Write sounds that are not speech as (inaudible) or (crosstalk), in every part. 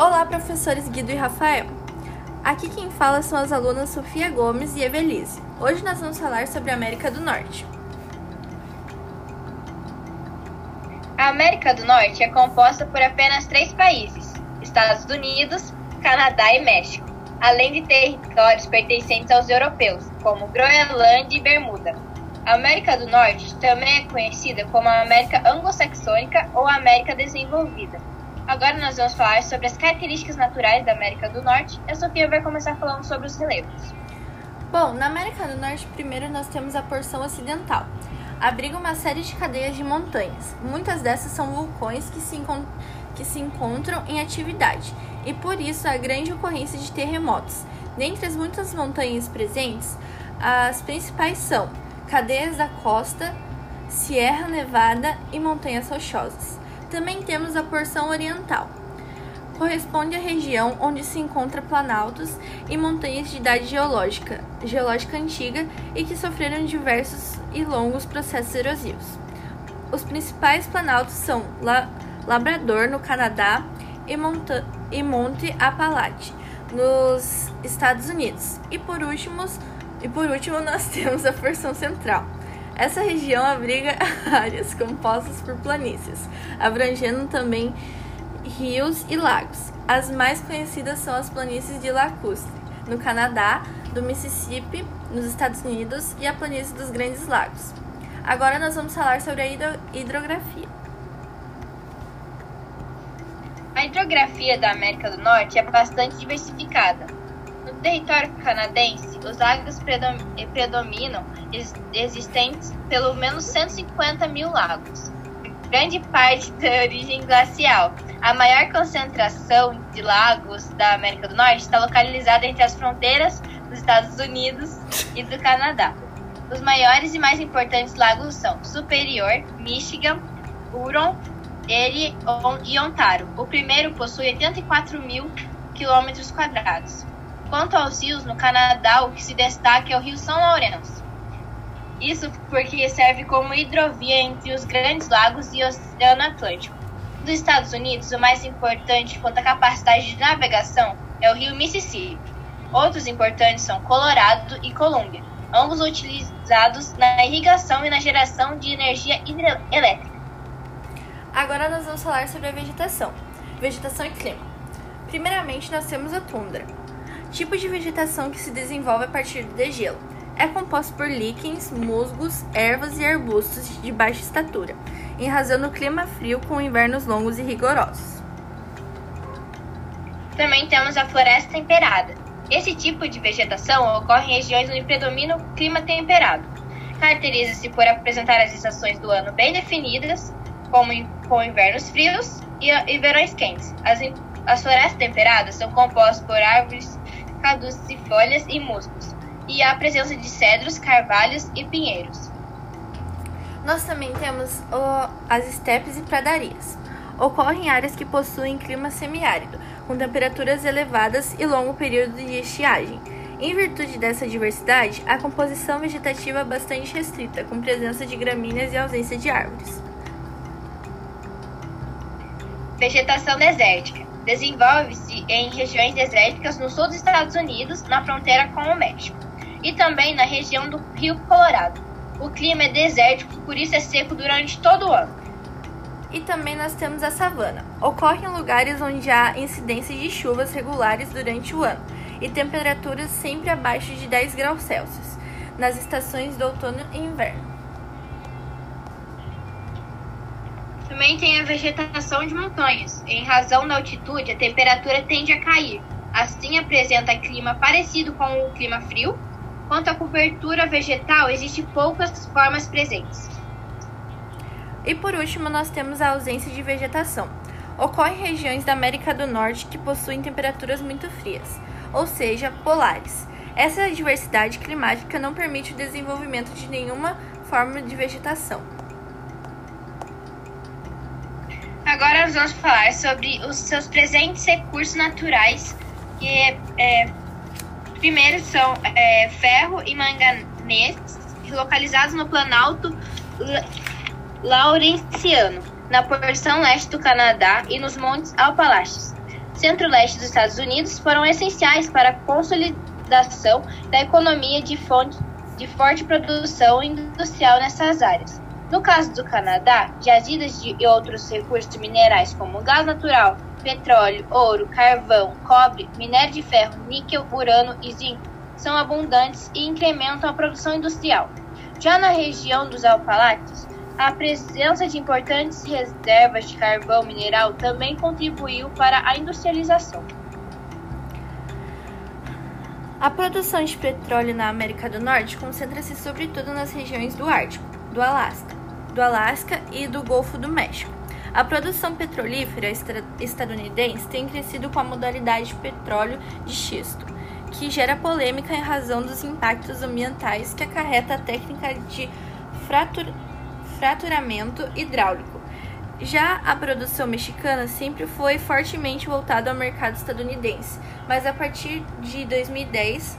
Olá, professores Guido e Rafael. Aqui quem fala são as alunas Sofia Gomes e Evelise. Hoje nós vamos falar sobre a América do Norte. A América do Norte é composta por apenas três países: Estados Unidos, Canadá e México, além de territórios pertencentes aos europeus, como Groenlândia e Bermuda. A América do Norte também é conhecida como a América Anglo-Saxônica ou América Desenvolvida. Agora nós vamos falar sobre as características naturais da América do Norte e a Sofia vai começar falando sobre os relevos. Bom, na América do Norte, primeiro nós temos a porção ocidental. Abriga uma série de cadeias de montanhas. Muitas dessas são vulcões que se, que se encontram em atividade e por isso a grande ocorrência de terremotos. Dentre as muitas montanhas presentes, as principais são cadeias da costa, Sierra Nevada e montanhas rochosas. Também temos a porção oriental. Corresponde à região onde se encontram planaltos e montanhas de idade geológica, geológica antiga e que sofreram diversos e longos processos erosivos. Os principais planaltos são La Labrador, no Canadá, e, Monta e Monte Appalachian, nos Estados Unidos. E por, últimos, e por último, (laughs) nós temos a porção central. Essa região abriga (laughs) áreas compostas por planícies, abrangendo também rios e lagos. As mais conhecidas são as planícies de Lacustre, no Canadá, do Mississippi, nos Estados Unidos, e a planície dos Grandes Lagos. Agora nós vamos falar sobre a hidrografia. A hidrografia da América do Norte é bastante diversificada. No território canadense, os lagos predominam, existentes pelo menos 150 mil lagos. Grande parte (laughs) de origem glacial. A maior concentração de lagos da América do Norte está localizada entre as fronteiras dos Estados Unidos e do Canadá. Os maiores e mais importantes lagos são Superior, Michigan, Huron, Erie e Ontário. O primeiro possui 84 mil quilômetros quadrados. Quanto aos rios, no Canadá, o que se destaca é o Rio São Lourenço. Isso porque serve como hidrovia entre os Grandes Lagos e o Oceano Atlântico. Dos Estados Unidos, o mais importante quanto à capacidade de navegação é o rio Mississippi. Outros importantes são Colorado e Colômbia, ambos utilizados na irrigação e na geração de energia hidrelétrica. Agora nós vamos falar sobre a vegetação. Vegetação e clima. Primeiramente, nós temos a tundra, tipo de vegetação que se desenvolve a partir do degelo. É composto por líquens, musgos, ervas e arbustos de baixa estatura, em razão do clima frio com invernos longos e rigorosos. Também temos a floresta temperada. Esse tipo de vegetação ocorre em regiões onde predomina o clima temperado. Caracteriza-se por apresentar as estações do ano bem definidas, como com invernos frios e, e verões quentes. As, as florestas temperadas são compostas por árvores caducifólias e musgos, e há a presença de cedros, carvalhos e pinheiros. Nós também temos o, as estepes e pradarias. Ocorrem em áreas que possuem clima semiárido, com temperaturas elevadas e longo período de estiagem. Em virtude dessa diversidade, a composição vegetativa é bastante restrita, com presença de gramíneas e ausência de árvores. Vegetação desértica. Desenvolve-se em regiões desérticas no sul dos Estados Unidos, na fronteira com o México, e também na região do Rio Colorado. O clima é desértico, por isso é seco durante todo o ano. E também nós temos a savana. Ocorre em lugares onde há incidência de chuvas regulares durante o ano e temperaturas sempre abaixo de 10 graus Celsius nas estações do outono e inverno. Também tem a vegetação de montanhas. Em razão da altitude, a temperatura tende a cair. Assim, apresenta clima parecido com o clima frio. Quanto à cobertura vegetal, existem poucas formas presentes. E por último, nós temos a ausência de vegetação. Ocorre em regiões da América do Norte que possuem temperaturas muito frias, ou seja, polares. Essa diversidade climática não permite o desenvolvimento de nenhuma forma de vegetação. Agora nós vamos falar sobre os seus presentes recursos naturais, que é, primeiro são é, ferro e manganês, localizados no Planalto Laurenciano, na porção leste do Canadá e nos Montes Appalachians. centro-leste dos Estados Unidos foram essenciais para a consolidação da economia de, fonte, de forte produção industrial nessas áreas. No caso do Canadá, jazidas de outros recursos minerais como gás natural, petróleo, ouro, carvão, cobre, minério de ferro, níquel, urano e zinco são abundantes e incrementam a produção industrial. Já na região dos Alpalates, a presença de importantes reservas de carvão mineral também contribuiu para a industrialização. A produção de petróleo na América do Norte concentra-se sobretudo nas regiões do Ártico, do Alasca, do Alasca e do Golfo do México. A produção petrolífera estadunidense tem crescido com a modalidade de petróleo de xisto, que gera polêmica em razão dos impactos ambientais que acarreta a técnica de fratur fraturamento hidráulico. Já a produção mexicana sempre foi fortemente voltada ao mercado estadunidense, mas a partir de 2010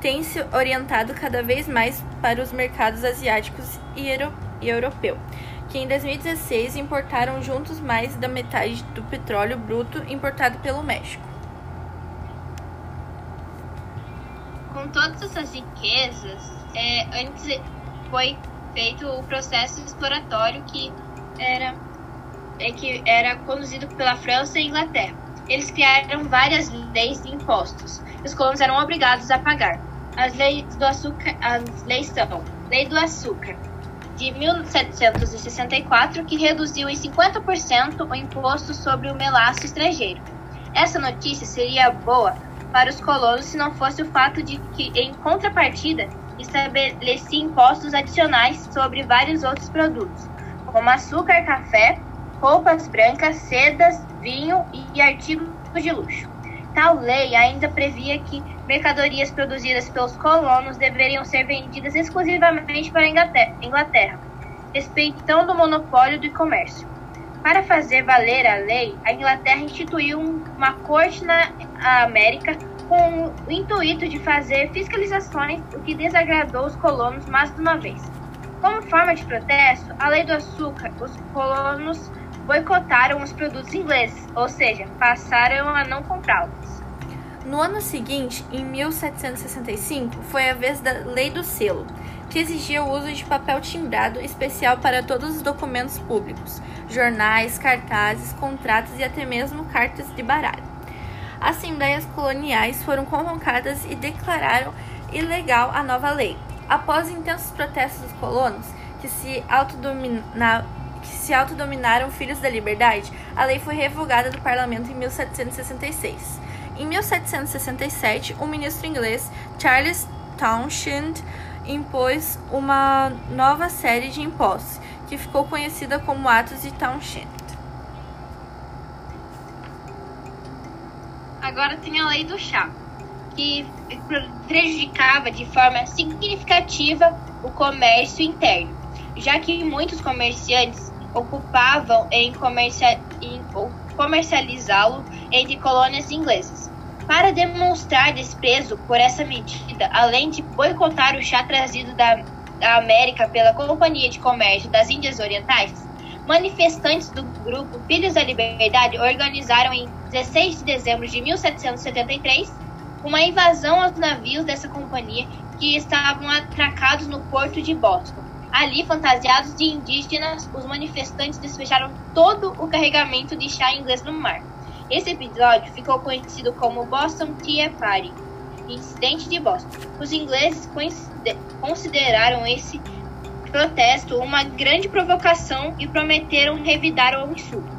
tem se orientado cada vez mais para os mercados asiáticos e, euro e europeu, que em 2016 importaram juntos mais da metade do petróleo bruto importado pelo México. Com todas essas riquezas, é, antes foi feito o processo exploratório que era, é, que era conduzido pela França e Inglaterra. Eles criaram várias leis de impostos. Os colonos eram obrigados a pagar. As leis do açúcar, as leis são Lei do Açúcar, de 1764, que reduziu em 50% o imposto sobre o melaço estrangeiro. Essa notícia seria boa para os colonos se não fosse o fato de que, em contrapartida, estabelecia impostos adicionais sobre vários outros produtos, como açúcar, café, roupas brancas, sedas, vinho e artigos de luxo. Tal lei ainda previa que mercadorias produzidas pelos colonos deveriam ser vendidas exclusivamente para a Inglaterra, respeitando o monopólio do comércio. Para fazer valer a lei, a Inglaterra instituiu uma corte na América com o intuito de fazer fiscalizações, o que desagradou os colonos mais de uma vez. Como forma de protesto, a lei do açúcar, os colonos boicotaram os produtos ingleses, ou seja, passaram a não comprá-los. No ano seguinte, em 1765, foi a vez da Lei do Selo, que exigia o uso de papel timbrado especial para todos os documentos públicos, jornais, cartazes, contratos e até mesmo cartas de baralho assembleias coloniais foram convocadas e declararam ilegal a nova lei. Após intensos protestos dos colonos, que se, que se autodominaram filhos da liberdade, a lei foi revogada do parlamento em 1766. Em 1767, o ministro inglês Charles Townshend impôs uma nova série de impostos, que ficou conhecida como Atos de Townshend. Agora tem a lei do chá, que prejudicava de forma significativa o comércio interno, já que muitos comerciantes ocupavam em, comercia em comercializá-lo entre colônias inglesas. Para demonstrar desprezo por essa medida, além de boicotar o chá trazido da, da América pela Companhia de Comércio das Índias Orientais, manifestantes do grupo Filhos da Liberdade organizaram em 16 de dezembro de 1773 uma invasão aos navios dessa companhia que estavam atracados no porto de Boston. Ali, fantasiados de indígenas, os manifestantes despejaram todo o carregamento de chá inglês no mar. Esse episódio ficou conhecido como Boston Tea Party, incidente de Boston. Os ingleses consideraram esse protesto uma grande provocação e prometeram revidar o insulto.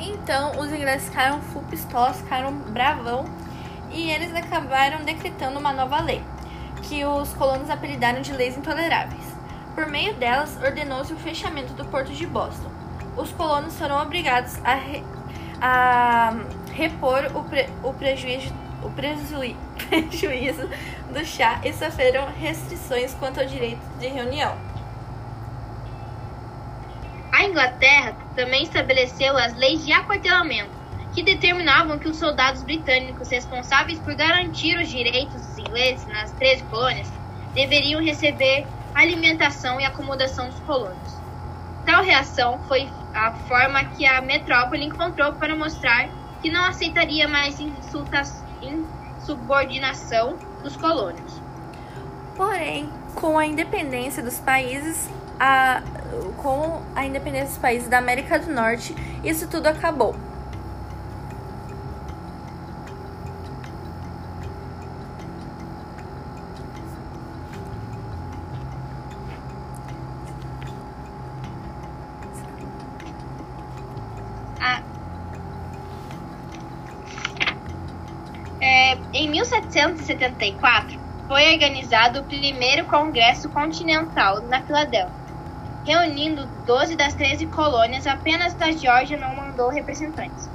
Então, os ingleses ficaram full ficaram bravão e eles acabaram decretando uma nova lei, que os colonos apelidaram de leis intoleráveis. Por meio delas, ordenou-se o fechamento do porto de Boston. Os colonos foram obrigados a, a repor o, pre, o prejuízo o (laughs) prejuízo do chá e sofreram restrições quanto ao direito de reunião. A Inglaterra também estabeleceu as leis de aquartelamento, que determinavam que os soldados britânicos responsáveis por garantir os direitos dos ingleses nas 13 colônias deveriam receber alimentação e acomodação dos colonos. Tal reação foi a forma que a metrópole encontrou para mostrar que não aceitaria mais insubordinação dos colônios. Porém, com a independência dos países, a, com a independência dos países da América do Norte, isso tudo acabou. É, em 1774, foi organizado o primeiro Congresso Continental na Filadélfia. Reunindo 12 das 13 colônias, apenas a Geórgia não mandou representantes.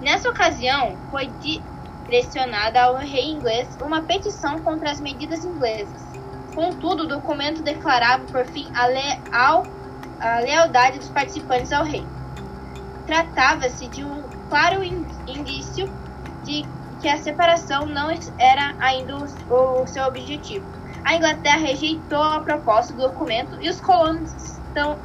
Nessa ocasião, foi direcionada ao rei inglês uma petição contra as medidas inglesas. Contudo, o documento declarava, por fim, a, leal, a lealdade dos participantes ao rei. Tratava-se de um claro indício de que a separação não era ainda o, seu objetivo. A Inglaterra rejeitou a proposta do documento e os colonos então,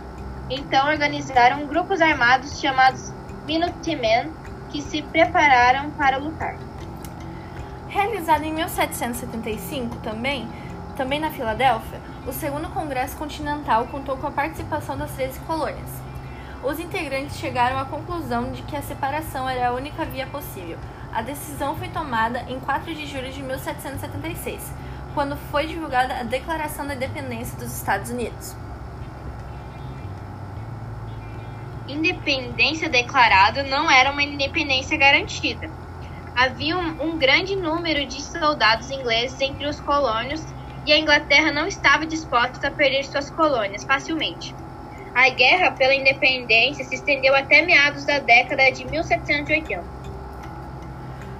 então organizaram grupos armados chamados Minutemen que se prepararam para lutar. Realizado em 1775 também, também na Filadélfia, o segundo Congresso Continental contou com a participação das 13 colônias. Os integrantes chegaram à conclusão de que a separação era a única via possível, a decisão foi tomada em 4 de julho de 1776, quando foi divulgada a Declaração da Independência dos Estados Unidos. Independência declarada não era uma independência garantida. Havia um, um grande número de soldados ingleses entre os colônios e a Inglaterra não estava disposta a perder suas colônias facilmente. A guerra pela independência se estendeu até meados da década de 1780.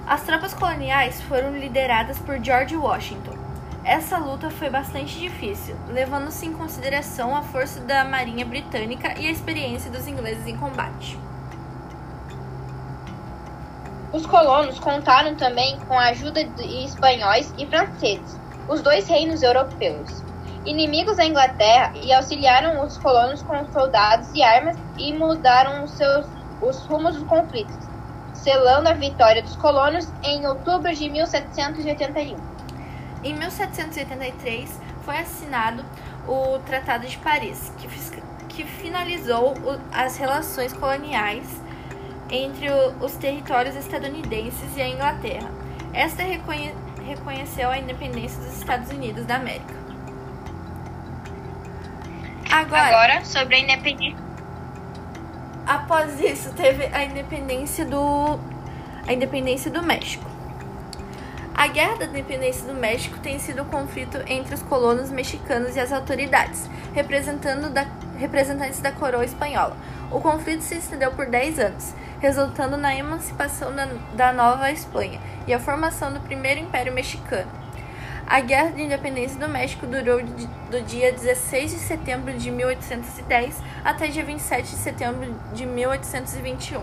As tropas coloniais foram lideradas por George Washington. Essa luta foi bastante difícil, levando-se em consideração a força da Marinha Britânica e a experiência dos ingleses em combate. Os colonos contaram também com a ajuda de espanhóis e franceses, os dois reinos europeus, inimigos da Inglaterra, e auxiliaram os colonos com soldados e armas e mudaram os, seus, os rumos dos conflitos selando a vitória dos colonos em outubro de 1781. Em 1783 foi assinado o Tratado de Paris, que, que finalizou as relações coloniais entre os territórios estadunidenses e a Inglaterra. Esta reconhe, reconheceu a independência dos Estados Unidos da América. Agora, Agora sobre a independência Após isso, teve a independência do a independência do México. A Guerra da Independência do México tem sido o um conflito entre os colonos mexicanos e as autoridades, representando da, representantes da coroa espanhola. O conflito se estendeu por 10 anos, resultando na emancipação da, da Nova Espanha e a formação do primeiro Império Mexicano. A Guerra de Independência do México durou do dia 16 de setembro de 1810 até dia 27 de setembro de 1821.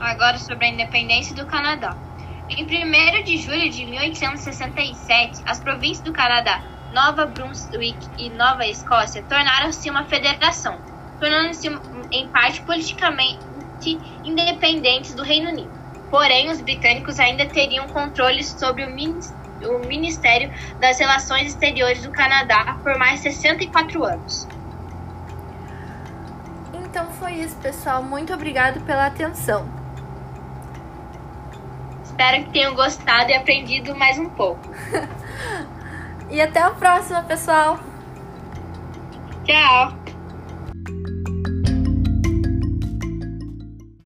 Agora sobre a independência do Canadá. Em 1 de julho de 1867, as províncias do Canadá, Nova Brunswick e Nova Escócia tornaram-se uma federação, tornando-se em parte politicamente independentes do Reino Unido. Porém, os britânicos ainda teriam controle sobre o Ministério das Relações Exteriores do Canadá por mais 64 anos. Então foi isso, pessoal. Muito obrigado pela atenção. Espero que tenham gostado e aprendido mais um pouco. (laughs) e até a próxima, pessoal. Tchau.